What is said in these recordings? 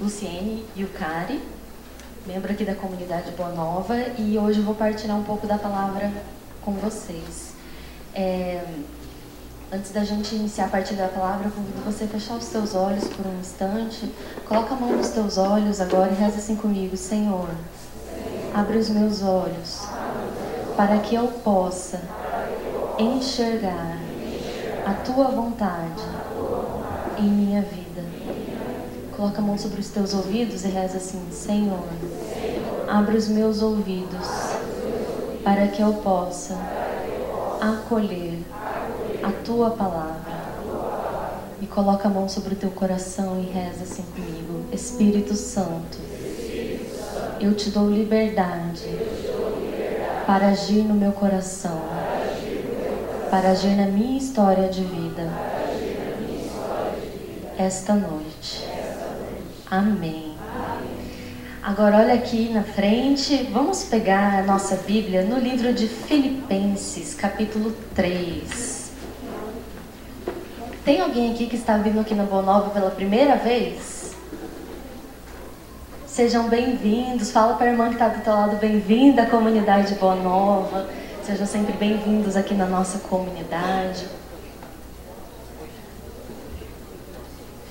Luciene Yukari, membro aqui da comunidade Boa Nova, e hoje eu vou partilhar um pouco da palavra com vocês. É, antes da gente iniciar a partilha da palavra, eu convido você a fechar os seus olhos por um instante. Coloca a mão nos teus olhos agora e reza assim comigo, Senhor. Abre os meus olhos para que eu possa enxergar a tua vontade em minha vida. Coloca a mão sobre os teus ouvidos e reza assim: Senhor, abre os meus ouvidos para que eu possa acolher a tua palavra. E coloca a mão sobre o teu coração e reza assim comigo: Espírito Santo, eu te dou liberdade para agir no meu coração, para agir na minha história de vida esta noite. Amém. Agora olha aqui na frente, vamos pegar a nossa Bíblia no livro de Filipenses, capítulo 3. Tem alguém aqui que está vindo aqui na Boa Nova pela primeira vez? Sejam bem-vindos. Fala para a irmã que está do teu lado, bem-vinda à comunidade Boa Nova. Sejam sempre bem-vindos aqui na nossa comunidade.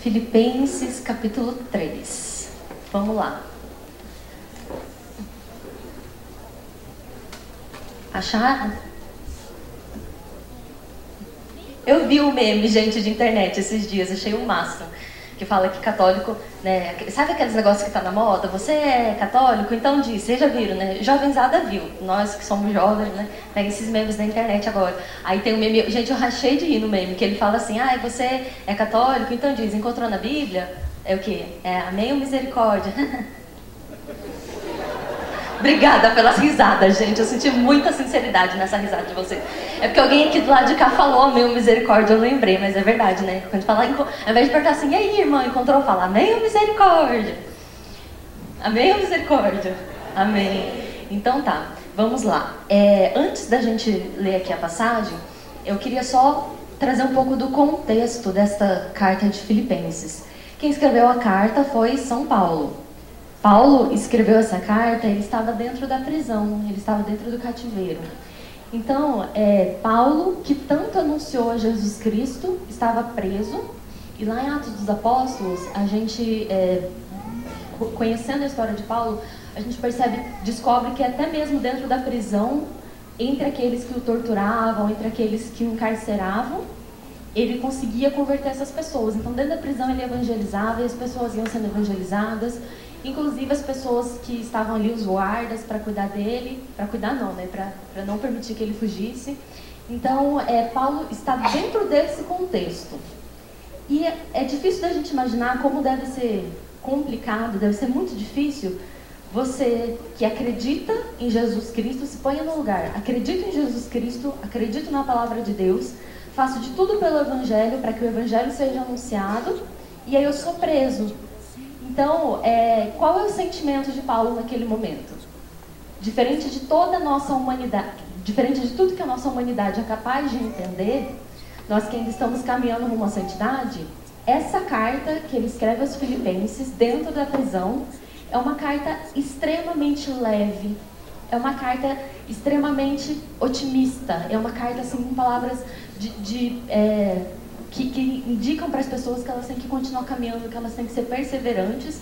Filipenses capítulo 3. Vamos lá. Acharam? Eu vi o um meme, gente, de internet esses dias, achei o um máximo que fala que católico, né? Sabe aqueles negócios que tá na moda? Você é católico? Então diz, vocês já viram, né? Jovenzada viu. Nós que somos jovens, né? Pega esses memes da internet agora. Aí tem um meme, gente, eu rachei de rir no meme, que ele fala assim, ah, você é católico? Então diz, encontrou na Bíblia? É o quê? É amém ou misericórdia? Obrigada pelas risadas, gente. Eu senti muita sinceridade nessa risada de vocês. É porque alguém aqui do lado de cá falou amém ou misericórdia, eu lembrei, mas é verdade, né? Quando falar, ao invés de perguntar assim, e aí, irmã, encontrou? Fala ou misericórdia? Amém ou misericórdia? Amém. Então tá, vamos lá. É, antes da gente ler aqui a passagem, eu queria só trazer um pouco do contexto desta carta de Filipenses. Quem escreveu a carta foi São Paulo. Paulo escreveu essa carta, ele estava dentro da prisão, ele estava dentro do cativeiro. Então, é, Paulo, que tanto anunciou a Jesus Cristo, estava preso. E lá em Atos dos Apóstolos, a gente, é, conhecendo a história de Paulo, a gente percebe, descobre que até mesmo dentro da prisão, entre aqueles que o torturavam, entre aqueles que o encarceravam, ele conseguia converter essas pessoas. Então, dentro da prisão, ele evangelizava e as pessoas iam sendo evangelizadas inclusive as pessoas que estavam ali, os guardas, para cuidar dele, para cuidar não, né, para não permitir que ele fugisse. Então, é, Paulo está dentro desse contexto. E é, é difícil da gente imaginar como deve ser complicado, deve ser muito difícil você que acredita em Jesus Cristo, se ponha no lugar. Acredito em Jesus Cristo, acredito na palavra de Deus, faço de tudo pelo Evangelho para que o Evangelho seja anunciado, e aí eu sou preso então, é, qual é o sentimento de Paulo naquele momento? Diferente de toda a nossa humanidade, diferente de tudo que a nossa humanidade é capaz de entender, nós que ainda estamos caminhando rumo à santidade, essa carta que ele escreve aos filipenses, dentro da prisão, é uma carta extremamente leve, é uma carta extremamente otimista, é uma carta assim, com palavras de, de é, que, que indicam para as pessoas que elas têm que continuar caminhando, que elas têm que ser perseverantes.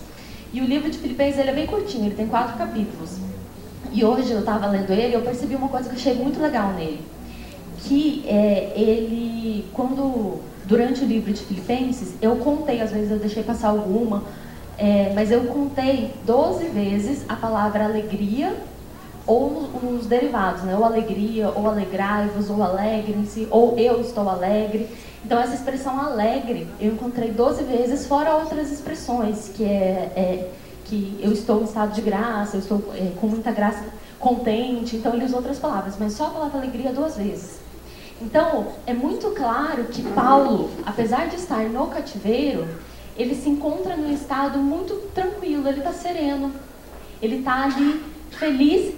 E o livro de Filipenses ele é bem curtinho, ele tem quatro capítulos. E hoje eu estava lendo ele eu percebi uma coisa que eu achei muito legal nele. Que é, ele, quando, durante o livro de Filipenses, eu contei, às vezes eu deixei passar alguma, é, mas eu contei 12 vezes a palavra alegria ou os derivados, né? Ou alegria, ou alegrai-vos, ou alegrem-se, ou eu estou alegre. Então, essa expressão alegre eu encontrei 12 vezes, fora outras expressões, que é, é que eu estou em estado de graça, eu estou é, com muita graça, contente. Então, ele usa outras palavras, mas só a palavra alegria duas vezes. Então, é muito claro que Paulo, apesar de estar no cativeiro, ele se encontra num estado muito tranquilo, ele está sereno, ele está ali feliz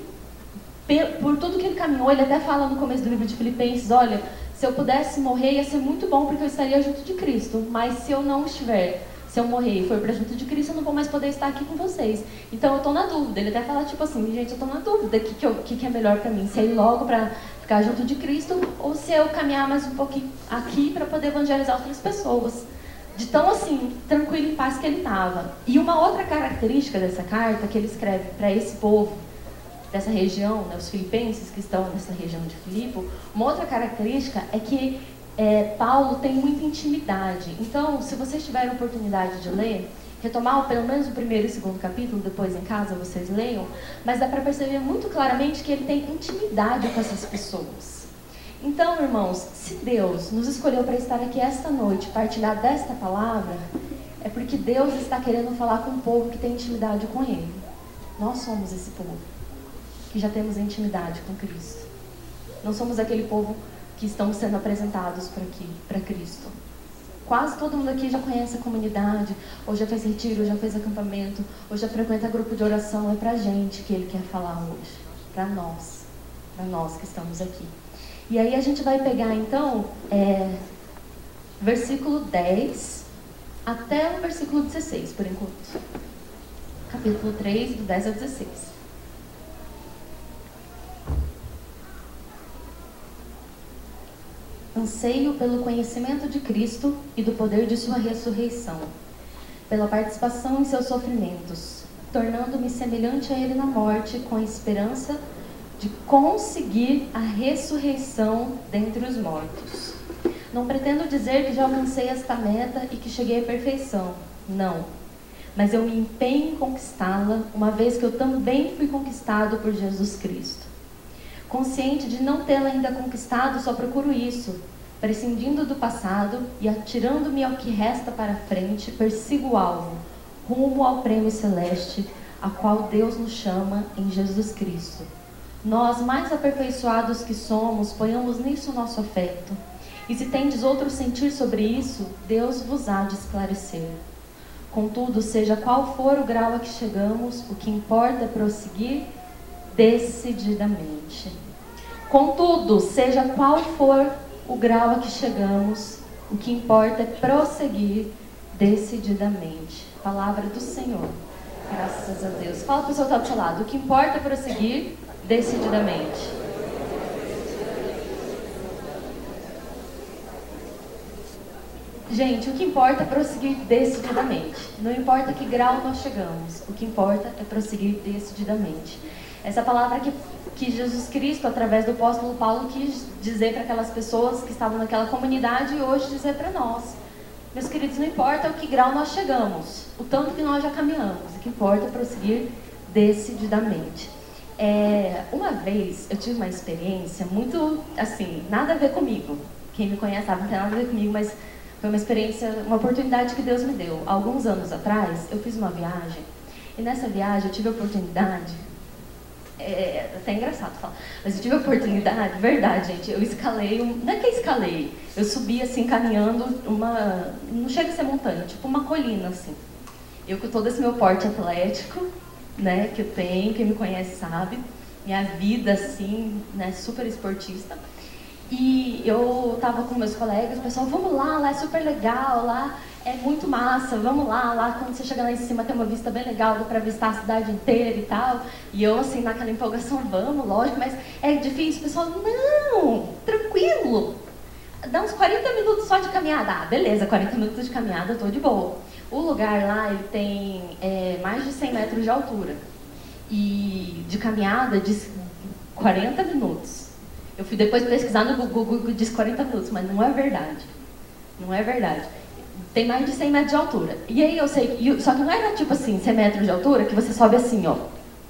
por tudo que ele caminhou. Ele até fala no começo do livro de Filipenses: olha, se eu pudesse morrer, ia ser muito bom porque eu estaria junto de Cristo. Mas se eu não estiver, se eu morrer e for para junto de Cristo, eu não vou mais poder estar aqui com vocês. Então eu estou na dúvida. Ele até fala tipo assim, gente, eu estou na dúvida, o que, que, que, que é melhor para mim? Se é ir logo para ficar junto de Cristo ou se eu caminhar mais um pouquinho aqui para poder evangelizar outras pessoas. De tão assim, tranquilo e paz que ele estava. E uma outra característica dessa carta que ele escreve para esse povo dessa região, né, os filipenses que estão nessa região de Filipe, uma outra característica é que é, Paulo tem muita intimidade. Então, se vocês tiverem oportunidade de ler, retomar pelo menos o primeiro e o segundo capítulo, depois em casa vocês leiam, mas dá para perceber muito claramente que ele tem intimidade com essas pessoas. Então, irmãos, se Deus nos escolheu para estar aqui esta noite, partilhar desta palavra, é porque Deus está querendo falar com um povo que tem intimidade com Ele. Nós somos esse povo que já temos intimidade com Cristo. Não somos aquele povo que estão sendo apresentados para aqui, para Cristo. Quase todo mundo aqui já conhece a comunidade, ou já fez retiro, ou já fez acampamento, ou já frequenta grupo de oração. É para a gente que ele quer falar hoje. Para nós. Para nós que estamos aqui. E aí a gente vai pegar então é, versículo 10 até o versículo 16, por enquanto. Capítulo 3, do 10 ao 16. Anseio pelo conhecimento de Cristo e do poder de sua ressurreição, pela participação em seus sofrimentos, tornando-me semelhante a ele na morte, com a esperança de conseguir a ressurreição dentre os mortos. Não pretendo dizer que já alcancei esta meta e que cheguei à perfeição. Não. Mas eu me empenho em conquistá-la, uma vez que eu também fui conquistado por Jesus Cristo. Consciente de não tê-la ainda conquistado, só procuro isso. Prescindindo do passado e atirando-me ao que resta para frente, persigo o alvo, rumo ao prêmio celeste, a qual Deus nos chama em Jesus Cristo. Nós, mais aperfeiçoados que somos, ponhamos nisso nosso afeto. E se tendes outro sentir sobre isso, Deus vos há de esclarecer. Contudo, seja qual for o grau a que chegamos, o que importa é prosseguir decididamente. Contudo, seja qual for o grau a que chegamos, o que importa é prosseguir decididamente. Palavra do Senhor. Graças a Deus. Fala para o seu está do seu lado. O que importa é prosseguir decididamente. Gente, o que importa é prosseguir decididamente. Não importa que grau nós chegamos, o que importa é prosseguir decididamente. Essa palavra que, que Jesus Cristo, através do apóstolo Paulo, quis dizer para aquelas pessoas que estavam naquela comunidade e hoje dizer para nós. Meus queridos, não importa o que grau nós chegamos, o tanto que nós já caminhamos, o que importa é prosseguir decididamente. É, uma vez eu tive uma experiência muito assim, nada a ver comigo. Quem me conhece sabe, não tem nada a ver comigo, mas foi uma experiência, uma oportunidade que Deus me deu. Alguns anos atrás, eu fiz uma viagem e nessa viagem eu tive a oportunidade é, é até engraçado falar. Mas eu tive a oportunidade, verdade, gente, eu escalei, um, não é que escalei, eu subi assim, caminhando uma, não chega a ser montanha, tipo uma colina, assim. Eu com todo esse meu porte atlético, né, que eu tenho, quem me conhece sabe, minha vida, assim, né, super esportista. E eu tava com meus colegas, o pessoal, vamos lá, lá é super legal, lá é muito massa, vamos lá, lá quando você chega lá em cima tem uma vista bem legal, dá pra visitar a cidade inteira e tal. E eu, assim, naquela empolgação, vamos, lógico, mas é difícil. O pessoal, não, tranquilo, dá uns 40 minutos só de caminhada. Ah, beleza, 40 minutos de caminhada, tô de boa. O lugar lá, ele tem é, mais de 100 metros de altura. E de caminhada, de 40 minutos. Eu fui depois pesquisar no Google, Google diz 40 minutos, mas não é verdade. Não é verdade tem mais de 100 metros de altura. E aí eu sei, só que não era tipo assim, 100 metros de altura, que você sobe assim, ó.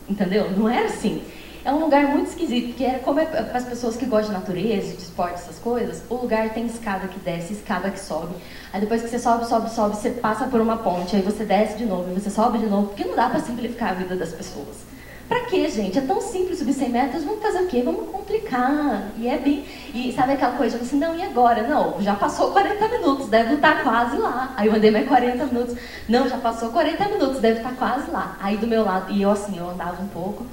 Entendeu? Não era assim. É um lugar muito esquisito, porque é como é para as pessoas que gostam de natureza, de esporte, essas coisas, o lugar tem escada que desce, escada que sobe. Aí depois que você sobe, sobe, sobe, você passa por uma ponte, aí você desce de novo, e você sobe de novo, porque não dá para simplificar a vida das pessoas. Pra quê, gente? É tão simples subir 100 metros, vamos fazer o quê? Vamos complicar. E é bem. E sabe aquela coisa, assim, não, e agora? Não, já passou 40 minutos, deve estar quase lá. Aí eu andei mais 40 minutos. Não, já passou 40 minutos, deve estar quase lá. Aí do meu lado, e eu assim, eu andava um pouco,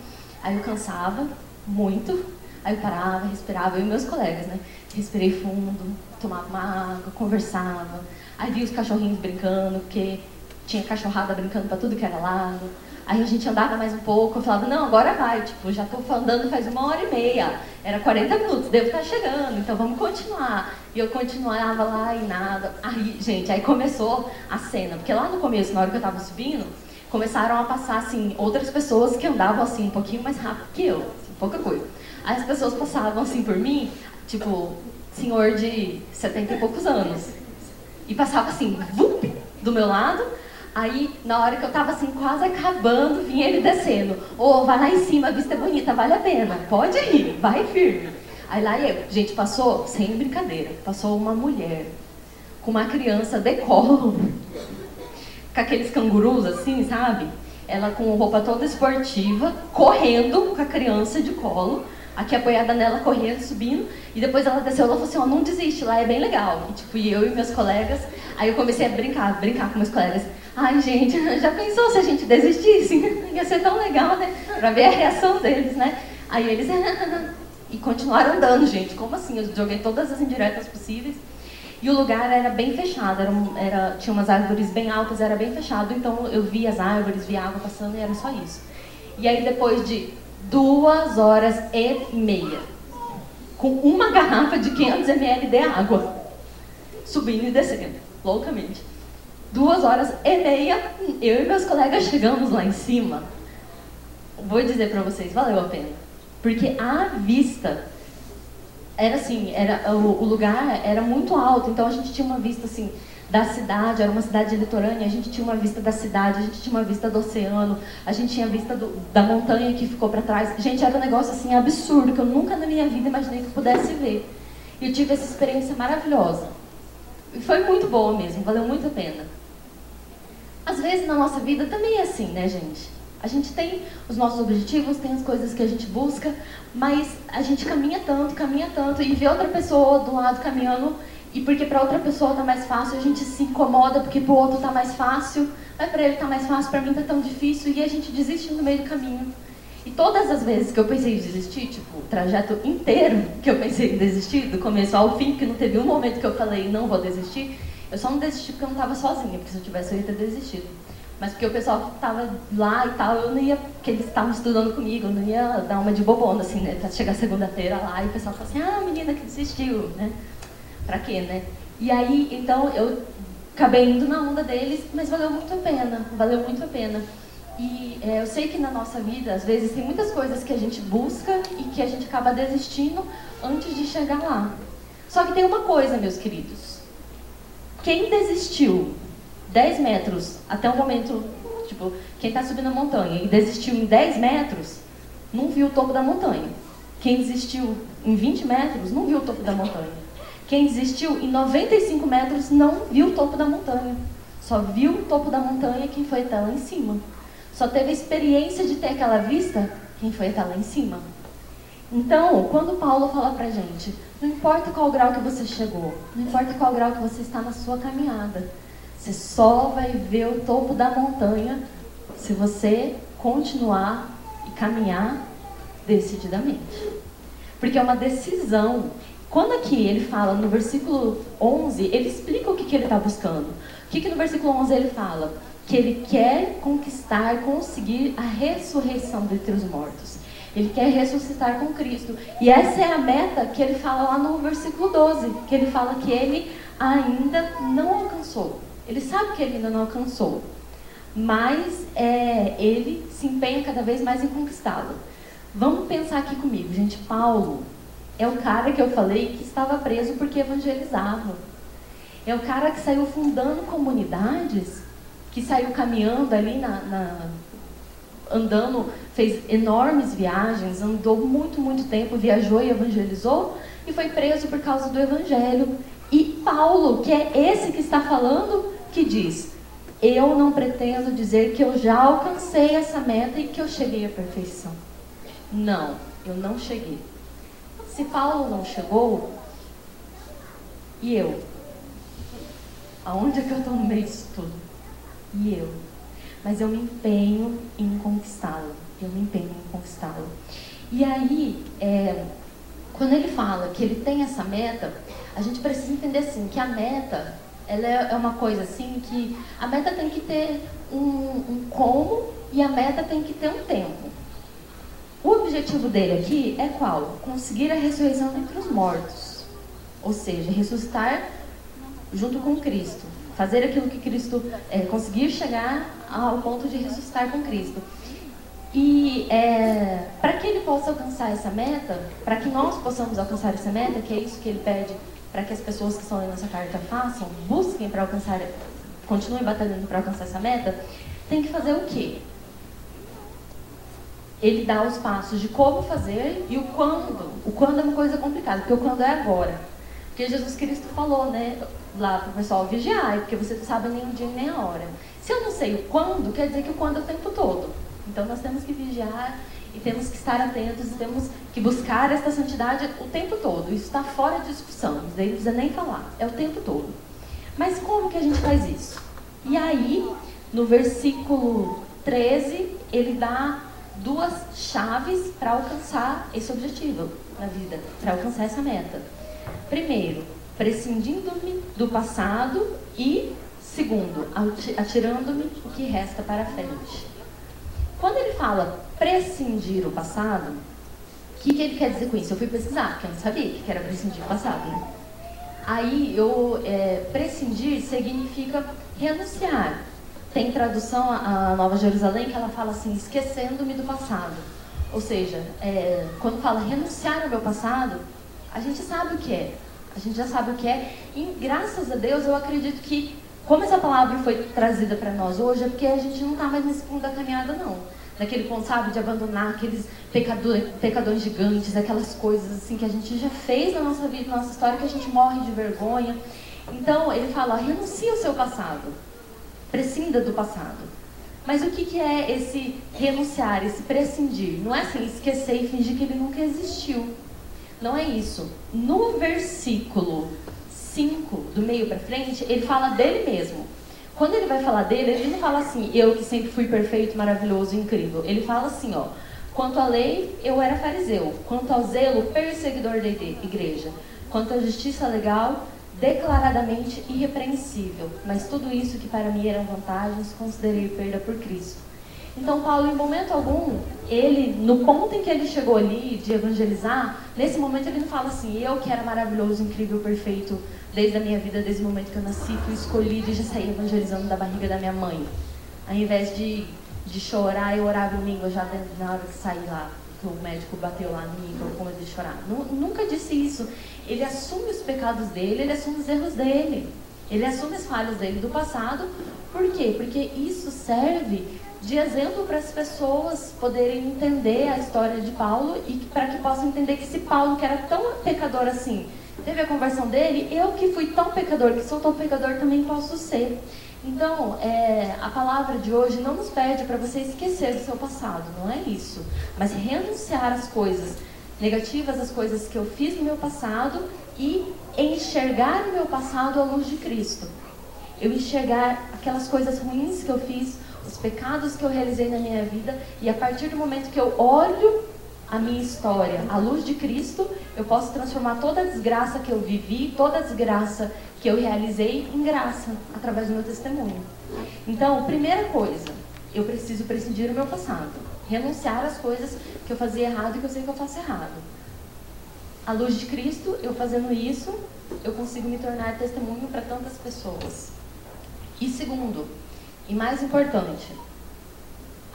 aí eu cansava muito, aí eu parava, respirava, eu e meus colegas, né? Respirei fundo, tomava uma água, conversava. Aí vi os cachorrinhos brincando, porque tinha cachorrada brincando para tudo que era lado. Aí a gente andava mais um pouco, eu falava, não, agora vai, tipo, já estou andando faz uma hora e meia, era 40 minutos, devo estar chegando, então vamos continuar. E eu continuava lá e nada. Aí, gente, aí começou a cena, porque lá no começo, na hora que eu estava subindo, começaram a passar, assim, outras pessoas que andavam, assim, um pouquinho mais rápido que eu, assim, pouca coisa. Aí as pessoas passavam, assim, por mim, tipo, senhor de 70 e poucos anos. E passava, assim, vup, do meu lado, Aí, na hora que eu tava assim, quase acabando, vinha ele descendo. Ô, oh, vai lá em cima, a vista é bonita, vale a pena. Pode ir, vai firme. Aí lá eu, gente, passou, sem brincadeira, passou uma mulher com uma criança de colo, com aqueles cangurus assim, sabe? Ela com roupa toda esportiva, correndo com a criança de colo, aqui apoiada nela, correndo, subindo, e depois ela desceu, ela falou assim, ó, oh, não desiste, lá é bem legal. E, tipo, eu e meus colegas, aí eu comecei a brincar, brincar com meus colegas. Ai, gente, já pensou se a gente desistisse? Ia ser tão legal, né? Pra ver a reação deles, né? Aí eles. e continuaram andando, gente. Como assim? Eu joguei todas as indiretas possíveis. E o lugar era bem fechado, era, era, tinha umas árvores bem altas, era bem fechado, então eu via as árvores, via água passando e era só isso. E aí depois de duas horas e meia, com uma garrafa de 500 ml de água, subindo e descendo, loucamente duas horas e meia, eu e meus colegas chegamos lá em cima. Vou dizer para vocês, valeu a pena. Porque a vista era assim, era o, o, lugar era muito alto, então a gente tinha uma vista assim da cidade, era uma cidade litorânea, a gente tinha uma vista da cidade, a gente tinha uma vista do oceano, a gente tinha vista do, da montanha que ficou para trás. Gente, era um negócio assim absurdo que eu nunca na minha vida imaginei que pudesse ver. E eu tive essa experiência maravilhosa. E foi muito boa mesmo, valeu muito a pena. Às vezes na nossa vida também é assim, né, gente? A gente tem os nossos objetivos, tem as coisas que a gente busca, mas a gente caminha tanto, caminha tanto e vê outra pessoa do lado caminhando e porque para outra pessoa tá mais fácil, a gente se incomoda porque para o outro tá mais fácil, mas para ele tá mais fácil, para mim tá tão difícil e a gente desiste no meio do caminho. E todas as vezes que eu pensei em desistir, tipo, o trajeto inteiro que eu pensei em desistir, do começo ao fim, que não teve um momento que eu falei não vou desistir, eu só não desisti porque eu não estava sozinha, porque se eu tivesse eu ia ter desistido. Mas porque o pessoal que estava lá e tal, eu não ia, porque eles estavam estudando comigo, eu não ia dar uma de bobona, assim, né? Pra chegar segunda-feira lá e o pessoal fala assim, ah, menina que desistiu, né? Pra quê, né? E aí, então, eu acabei indo na onda deles, mas valeu muito a pena, valeu muito a pena. E é, eu sei que na nossa vida, às vezes, tem muitas coisas que a gente busca e que a gente acaba desistindo antes de chegar lá. Só que tem uma coisa, meus queridos. Quem desistiu 10 metros até o momento, tipo, quem está subindo a montanha e desistiu em 10 metros, não viu o topo da montanha. Quem desistiu em 20 metros, não viu o topo da montanha. Quem desistiu em 95 metros, não viu o topo da montanha. Só viu o topo da montanha quem foi até lá em cima. Só teve a experiência de ter aquela vista quem foi até lá em cima. Então, quando Paulo fala pra gente, não importa qual grau que você chegou, não importa qual grau que você está na sua caminhada, você só vai ver o topo da montanha se você continuar e caminhar decididamente. Porque é uma decisão. Quando aqui ele fala no versículo 11, ele explica o que, que ele está buscando. O que, que no versículo 11 ele fala? Que ele quer conquistar, conseguir a ressurreição dentre os mortos. Ele quer ressuscitar com Cristo. E essa é a meta que ele fala lá no versículo 12, que ele fala que ele ainda não alcançou. Ele sabe que ele ainda não alcançou, mas é, ele se empenha cada vez mais em conquistá-lo. Vamos pensar aqui comigo, gente. Paulo é o cara que eu falei que estava preso porque evangelizava. É o cara que saiu fundando comunidades, que saiu caminhando ali na, na andando, fez enormes viagens, andou muito, muito tempo, viajou e evangelizou e foi preso por causa do evangelho. E Paulo, que é esse que está falando, que diz: Eu não pretendo dizer que eu já alcancei essa meta e que eu cheguei à perfeição. Não, eu não cheguei. Se Paulo não chegou, e eu? Aonde é que eu estou no meio disso tudo? E eu? Mas eu me empenho em conquistá-lo. Eu me empenho em conquistá-lo. E aí, é, quando ele fala que ele tem essa meta, a gente precisa entender assim que a meta ela é, é uma coisa assim que a meta tem que ter um, um como e a meta tem que ter um tempo. O objetivo dele aqui é qual? Conseguir a ressurreição entre os mortos. Ou seja, ressuscitar junto com Cristo. Fazer aquilo que Cristo é, conseguir chegar ao ponto de ressuscitar com Cristo. E é, para que ele possa alcançar essa meta, para que nós possamos alcançar essa meta, que é isso que ele pede para que as pessoas que estão lendo essa carta façam, busquem para alcançar, continuem batalhando para alcançar essa meta, tem que fazer o quê? Ele dá os passos de como fazer e o quando. O quando é uma coisa complicada, porque o quando é agora. Porque Jesus Cristo falou, né, lá para o pessoal vigiar, porque você não sabe nem o dia nem a hora. Se eu não sei o quando, quer dizer que o quando é o tempo todo. Então nós temos que vigiar e temos que estar atentos e temos que buscar esta santidade o tempo todo. Isso está fora de discussão, isso daí não precisa nem falar, é o tempo todo. Mas como que a gente faz isso? E aí, no versículo 13, ele dá duas chaves para alcançar esse objetivo na vida, para alcançar essa meta. Primeiro, prescindindo-me do passado e, segundo, atirando-me o que resta para frente. Quando ele fala prescindir o passado, o que, que ele quer dizer com isso? Eu fui pesquisar, porque eu não sabia que era prescindir o passado. Né? Aí, eu, é, prescindir significa renunciar. Tem tradução a Nova Jerusalém que ela fala assim, esquecendo-me do passado. Ou seja, é, quando fala renunciar ao meu passado, a gente sabe o que é. A gente já sabe o que é. E graças a Deus eu acredito que, como essa palavra foi trazida para nós hoje, é porque a gente não está mais nesse ponto da caminhada, não. Naquele ponto, sabe, de abandonar aqueles pecador, pecadores gigantes, aquelas coisas assim que a gente já fez na nossa vida, na nossa história, que a gente morre de vergonha. Então, ele fala, renuncia ao seu passado. Prescinda do passado. Mas o que, que é esse renunciar, esse prescindir? Não é assim, esquecer e fingir que ele nunca existiu. Não é isso. No versículo 5, do meio para frente, ele fala dele mesmo. Quando ele vai falar dele, ele não fala assim, eu que sempre fui perfeito, maravilhoso, incrível. Ele fala assim, ó, quanto à lei, eu era fariseu. Quanto ao zelo, perseguidor da igreja. Quanto à justiça legal, declaradamente irrepreensível. Mas tudo isso que para mim eram vantagens, considerei perda por Cristo. Então, Paulo, em momento algum, ele, no ponto em que ele chegou ali de evangelizar, nesse momento ele não fala assim, eu que era maravilhoso, incrível, perfeito, desde a minha vida, desde o momento que eu nasci, fui escolhido e já saí evangelizando da barriga da minha mãe. Ao invés de, de chorar, eu orava em língua já na hora de sair lá, que o médico bateu lá em mim, eu comecei a chorar. Nunca disse isso. Ele assume os pecados dele, ele assume os erros dele. Ele assume as falhas dele do passado. Por quê? Porque isso serve de exemplo para as pessoas poderem entender a história de Paulo e para que possam entender que esse Paulo, que era tão pecador assim, teve a conversão dele, eu que fui tão pecador, que sou tão pecador, também posso ser. Então, é, a palavra de hoje não nos pede para você esquecer do seu passado, não é isso. Mas renunciar às coisas negativas, às coisas que eu fiz no meu passado e enxergar o meu passado à luz de Cristo. Eu enxergar aquelas coisas ruins que eu fiz, os pecados que eu realizei na minha vida, e a partir do momento que eu olho a minha história à luz de Cristo, eu posso transformar toda a desgraça que eu vivi, toda a desgraça que eu realizei em graça, através do meu testemunho. Então, primeira coisa, eu preciso prescindir do meu passado. Renunciar às coisas que eu fazia errado e que eu sei que eu faço errado. À luz de Cristo, eu fazendo isso, eu consigo me tornar testemunho para tantas pessoas. E segundo, e mais importante,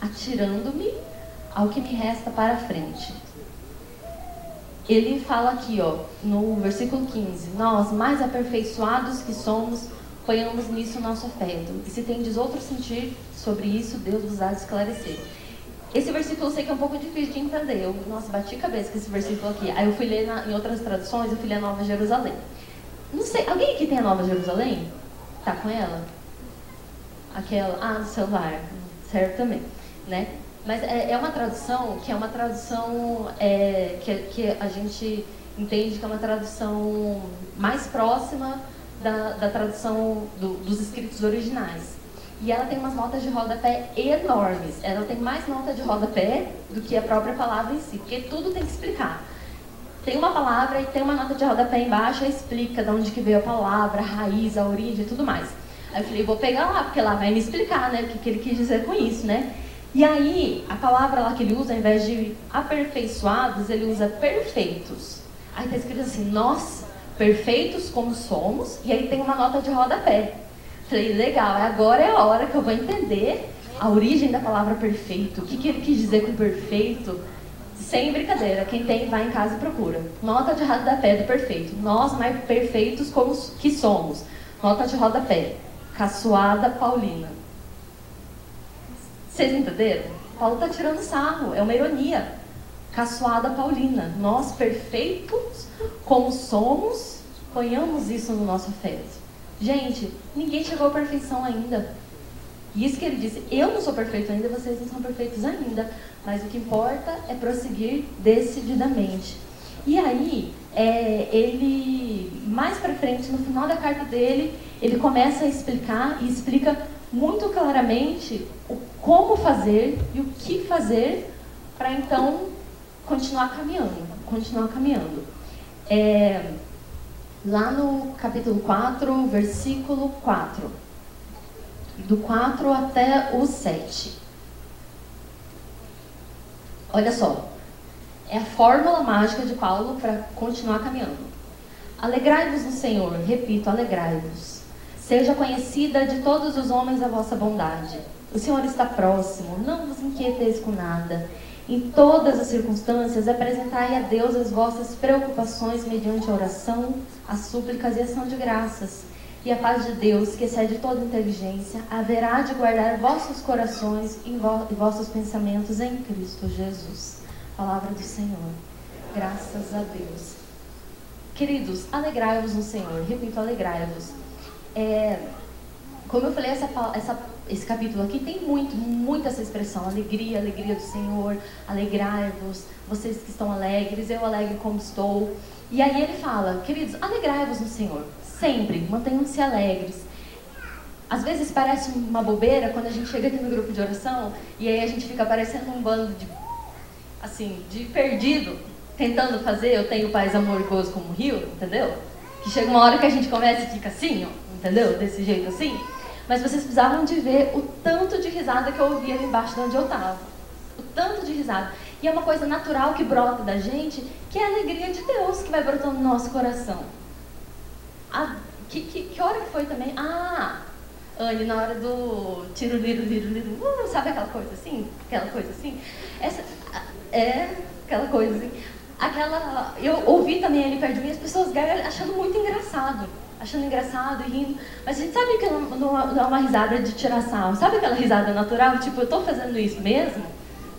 atirando-me ao que me resta para frente. Ele fala aqui, ó, no versículo 15: Nós, mais aperfeiçoados que somos, ponhamos nisso nosso afeto. E se tendes outro sentir sobre isso, Deus vos há de esclarecer. Esse versículo eu sei que é um pouco difícil de entender. Eu, nossa, bati a cabeça com esse versículo aqui. Aí eu fui ler na, em outras traduções, eu fui ler a Nova Jerusalém. Não sei, alguém aqui tem a Nova Jerusalém? Tá com ela? Aquela, ah, no celular, certo também, né? Mas é, é uma tradução que é uma tradução é, que, que a gente entende que é uma tradução mais próxima da, da tradução do, dos escritos originais. E ela tem umas notas de rodapé enormes. Ela tem mais nota de rodapé do que a própria palavra em si, porque tudo tem que explicar. tem uma palavra e tem uma nota de rodapé embaixo, explica de onde que veio a palavra, a raiz, a origem e tudo mais. Aí eu falei, vou pegar lá, porque lá vai me explicar, né, o que, que ele quis dizer com isso, né? E aí, a palavra lá que ele usa, ao invés de aperfeiçoados, ele usa perfeitos. Aí está escrito assim, nós, perfeitos como somos, e aí tem uma nota de rodapé. Falei, legal, agora é a hora que eu vou entender a origem da palavra perfeito, o que, que ele quis dizer com perfeito, sem brincadeira, quem tem, vai em casa e procura. Nota de rodapé do perfeito. Nós, mais perfeitos como que somos. Nota de rodapé. Caçoada Paulina. Vocês entenderam? Paulo está tirando sarro, é uma ironia. Caçoada Paulina. Nós, perfeitos como somos, ponhamos isso no nosso afeto. Gente, ninguém chegou à perfeição ainda. E isso que ele disse, eu não sou perfeito ainda, vocês não são perfeitos ainda, mas o que importa é prosseguir decididamente. E aí, é, ele, mais para frente, no final da carta dele, ele começa a explicar e explica muito claramente o como fazer e o que fazer para então continuar caminhando, continuar caminhando. É, lá no capítulo 4, versículo 4 do 4 até o 7. Olha só, é a fórmula mágica de Paulo para continuar caminhando. Alegrai-vos no Senhor, repito, alegrai-vos. Seja conhecida de todos os homens a vossa bondade. O Senhor está próximo, não vos inquieteis com nada. Em todas as circunstâncias, apresentai a Deus as vossas preocupações mediante a oração, as súplicas e ação de graças e a paz de Deus, que excede toda inteligência, haverá de guardar vossos corações e vossos pensamentos em Cristo Jesus. Palavra do Senhor. Graças a Deus. Queridos, alegrai-vos no Senhor. Repito, alegrai-vos. É, como eu falei, essa, essa, esse capítulo aqui tem muito, muito essa expressão, alegria, alegria do Senhor, alegrai-vos, vocês que estão alegres, eu alegre como estou. E aí ele fala, queridos, alegrai-vos no Senhor. Sempre, mantenham-se alegres. Às vezes parece uma bobeira quando a gente chega aqui no grupo de oração e aí a gente fica parecendo um bando de, assim, de perdido, tentando fazer eu tenho paz, amor e gozo como rio, entendeu? Que chega uma hora que a gente começa e fica assim, ó, entendeu? Desse jeito assim. Mas vocês precisavam de ver o tanto de risada que eu ouvia ali embaixo de onde eu estava. O tanto de risada. E é uma coisa natural que brota da gente, que é a alegria de Deus que vai brotando no nosso coração. Ah, que, que, que hora que foi também? Ah, Anne, na hora do tiro, liro, liro, liro, uh, sabe aquela coisa assim? Aquela coisa assim? Essa, é, aquela coisa assim. Aquela, eu ouvi também ali perto de mim as pessoas achando muito engraçado. Achando engraçado rindo. Mas a gente sabe que não, não é uma risada de tirar sal. Sabe aquela risada natural? Tipo, eu tô fazendo isso mesmo?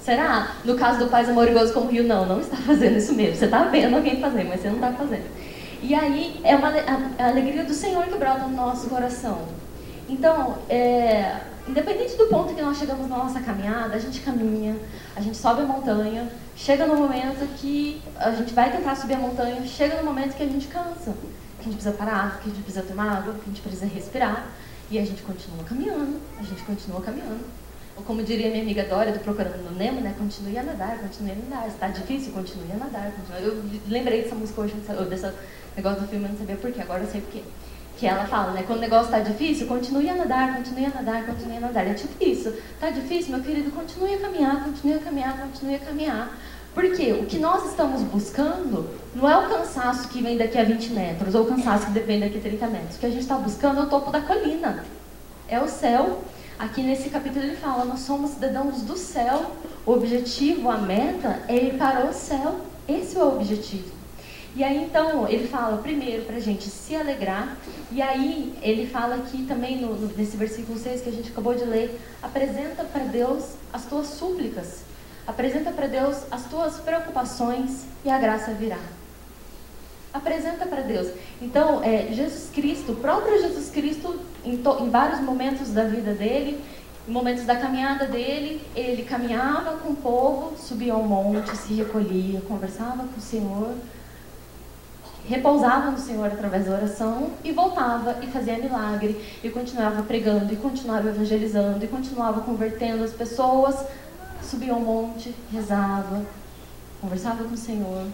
Será? No caso do Paz Amor e Gozo como Rio, não, não está fazendo isso mesmo. Você está vendo alguém fazer, mas você não está fazendo. E aí é uma, a, a, alegria do Senhor que brota no nosso coração. Então, é, independente do ponto que nós chegamos na nossa caminhada, a gente caminha, a gente sobe a montanha, chega no momento que a gente vai tentar subir a montanha, chega no momento que a gente cansa, que a gente precisa parar, que a gente precisa tomar água, que a gente precisa respirar, e a gente continua caminhando, a gente continua caminhando. Ou como diria minha amiga Dória, do Procurando no Nemo, né? Continue a nadar, continue a nadar. Está difícil? Continue a nadar. Continue... Eu lembrei dessa música hoje, dessa negócio do filme, eu não sabia porquê, agora eu sei porquê. Que ela fala, né? Quando o negócio está difícil, continue a nadar, continue a nadar, continue a nadar. É tipo isso. Está difícil, meu querido, continue a caminhar, continue a caminhar, continue a caminhar. Porque o que nós estamos buscando não é o cansaço que vem daqui a 20 metros, ou o cansaço que vem daqui a 30 metros. O que a gente está buscando é o topo da colina. É o céu. Aqui nesse capítulo ele fala, nós somos cidadãos do céu. O objetivo, a meta é ir para o céu. Esse é o objetivo. E aí então ele fala primeiro para a gente se alegrar, e aí ele fala aqui também no, nesse versículo 6 que a gente acabou de ler, apresenta para Deus as tuas súplicas, apresenta para Deus as tuas preocupações e a graça virá. Apresenta para Deus. Então, é, Jesus Cristo, o próprio Jesus Cristo, em, to, em vários momentos da vida dele, em momentos da caminhada dele, ele caminhava com o povo, subia ao monte, se recolhia, conversava com o Senhor, repousava no Senhor através da oração e voltava e fazia milagre e continuava pregando e continuava evangelizando e continuava convertendo as pessoas, subia ao monte, rezava, conversava com o Senhor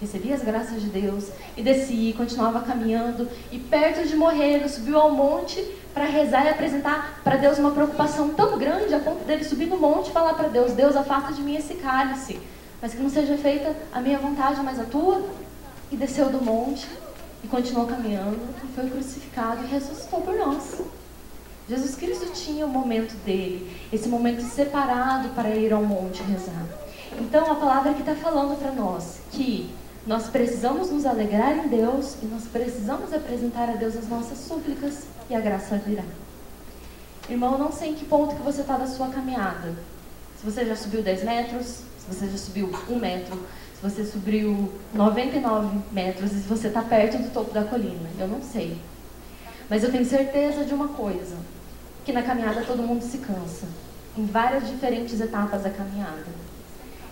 recebia as graças de Deus e descia e continuava caminhando e perto de morrer ele subiu ao monte para rezar e apresentar para Deus uma preocupação tão grande a ponto dele subir no monte e falar para Deus: Deus, afasta de mim esse cálice, mas que não seja feita a minha vontade, mas a tua. E desceu do monte e continuou caminhando e foi crucificado e ressuscitou por nós. Jesus Cristo tinha o momento dele, esse momento separado para ir ao monte rezar. Então a palavra que está falando para nós que nós precisamos nos alegrar em Deus e nós precisamos apresentar a Deus as nossas súplicas e a graça virá. Irmão, não sei em que ponto que você está da sua caminhada. Se você já subiu 10 metros, se você já subiu 1 metro, você subiu 99 metros e você está perto do topo da colina. Eu não sei. Mas eu tenho certeza de uma coisa, que na caminhada todo mundo se cansa. Em várias diferentes etapas da caminhada.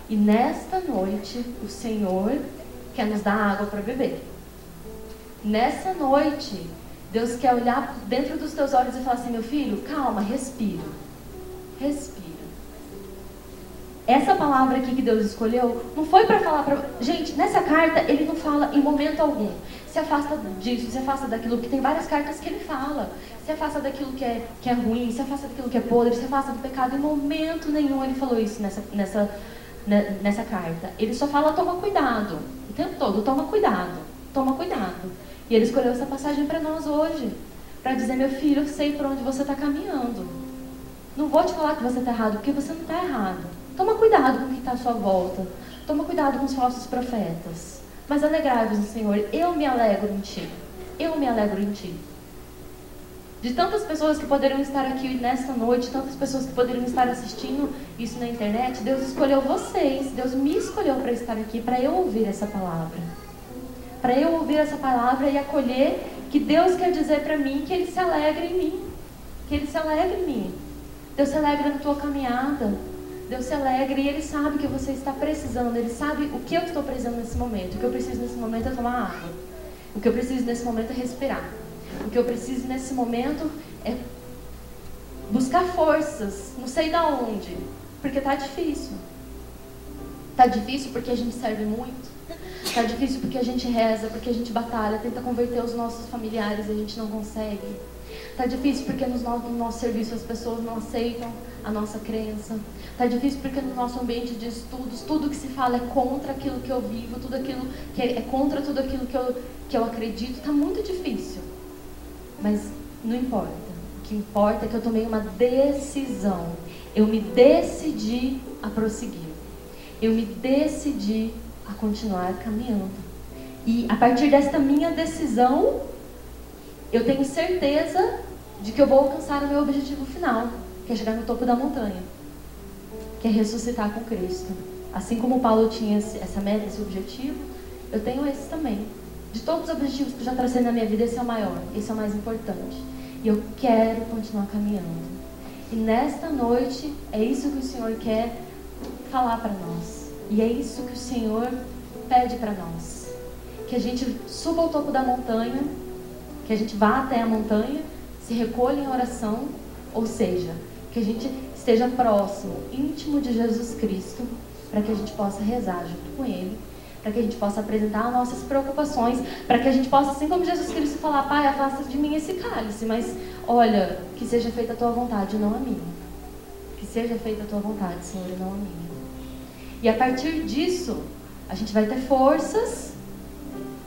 E nesta noite, o Senhor quer nos dar água para beber. Nessa noite, Deus quer olhar dentro dos teus olhos e falar assim: meu filho, calma, respira. Respira. Essa palavra aqui que Deus escolheu não foi para falar para. Gente, nessa carta ele não fala em momento algum. Se afasta disso, se afasta daquilo, que tem várias cartas que ele fala. Se afasta daquilo que é, que é ruim, se afasta daquilo que é podre, se afasta do pecado. Em momento nenhum ele falou isso nessa, nessa, né, nessa carta. Ele só fala: toma cuidado. O tempo todo, toma cuidado. Toma cuidado. E ele escolheu essa passagem para nós hoje. Para dizer, meu filho, eu sei por onde você está caminhando. Não vou te falar que você está errado, porque você não está errado. Toma cuidado com o que está à sua volta. Toma cuidado com os falsos profetas. Mas alegrai-vos Senhor. Eu me alegro em ti. Eu me alegro em ti. De tantas pessoas que poderiam estar aqui nesta noite, tantas pessoas que poderiam estar assistindo isso na internet, Deus escolheu vocês, Deus me escolheu para estar aqui, para eu ouvir essa palavra para eu ouvir essa palavra e acolher que Deus quer dizer para mim que Ele se alegra em mim. Que Ele se alegra em mim. Deus se alegra na tua caminhada. Deus se alegra e Ele sabe que você está precisando. Ele sabe o que eu estou precisando nesse momento. O que eu preciso nesse momento é tomar água. O que eu preciso nesse momento é respirar. O que eu preciso nesse momento é buscar forças. Não sei da onde. Porque tá difícil. Tá difícil porque a gente serve muito. Tá difícil porque a gente reza, porque a gente batalha, tenta converter os nossos familiares e a gente não consegue. Tá difícil porque no nosso, no nosso serviço as pessoas não aceitam a nossa crença. Tá difícil porque no nosso ambiente de estudos, tudo que se fala é contra aquilo que eu vivo, tudo aquilo que é, contra tudo aquilo que eu, que eu acredito. Tá muito difícil. Mas não importa. O que importa é que eu tomei uma decisão. Eu me decidi a prosseguir. Eu me decidi a continuar caminhando. E a partir desta minha decisão, eu tenho certeza de que eu vou alcançar o meu objetivo final, que é chegar no topo da montanha, que é ressuscitar com Cristo. Assim como Paulo tinha essa meta, esse objetivo, eu tenho esse também. De todos os objetivos que eu já tracei na minha vida, esse é o maior, esse é o mais importante. E eu quero continuar caminhando. E nesta noite, é isso que o Senhor quer falar para nós. E é isso que o Senhor pede para nós. Que a gente suba ao topo da montanha, que a gente vá até a montanha, se recolha em oração, ou seja, que a gente esteja próximo, íntimo de Jesus Cristo, para que a gente possa rezar junto com Ele, para que a gente possa apresentar nossas preocupações, para que a gente possa, assim como Jesus Cristo, falar: Pai, afasta de mim esse cálice, mas olha, que seja feita a tua vontade, não a minha. Que seja feita a tua vontade, Senhor, e não a minha. E a partir disso, a gente vai ter forças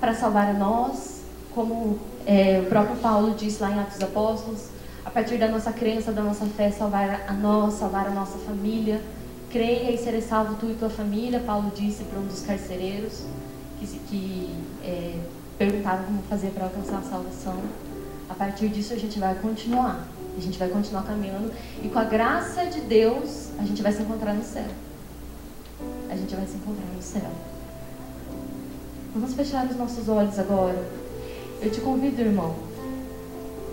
para salvar a nós, como é, o próprio Paulo disse lá em Atos Apóstolos, a partir da nossa crença, da nossa fé, salvar a nós, salvar a nossa família. Creia e serei salvo tu e tua família, Paulo disse para um dos carcereiros que, que é, perguntaram como fazer para alcançar a salvação. A partir disso a gente vai continuar, a gente vai continuar caminhando e com a graça de Deus a gente vai se encontrar no céu a gente vai se encontrar no céu. Vamos fechar os nossos olhos agora. Eu te convido, irmão,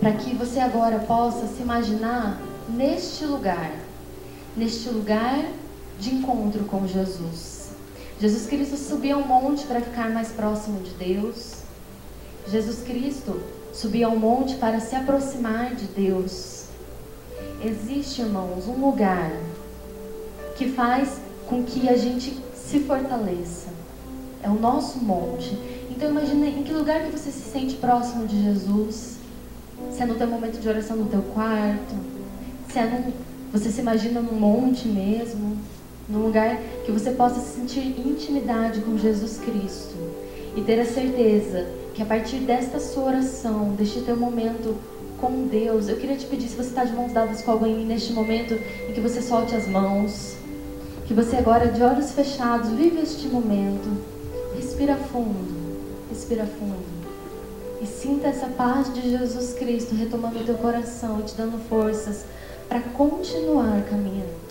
para que você agora possa se imaginar neste lugar, neste lugar de encontro com Jesus. Jesus Cristo subiu ao monte para ficar mais próximo de Deus. Jesus Cristo subiu ao monte para se aproximar de Deus. Existe, irmãos, um lugar que faz com que a gente se fortaleça. é o nosso monte. Então imagine em que lugar que você se sente próximo de Jesus. Se é no teu momento de oração no teu quarto, se é num, você se imagina num monte mesmo, num lugar que você possa sentir intimidade com Jesus Cristo e ter a certeza que a partir desta sua oração, deste teu momento com Deus, eu queria te pedir se você está de mãos dadas com alguém neste momento em que você solte as mãos, que você agora de olhos fechados vive este momento, respira fundo, respira fundo e sinta essa paz de Jesus Cristo retomando o teu coração e te dando forças para continuar caminhando.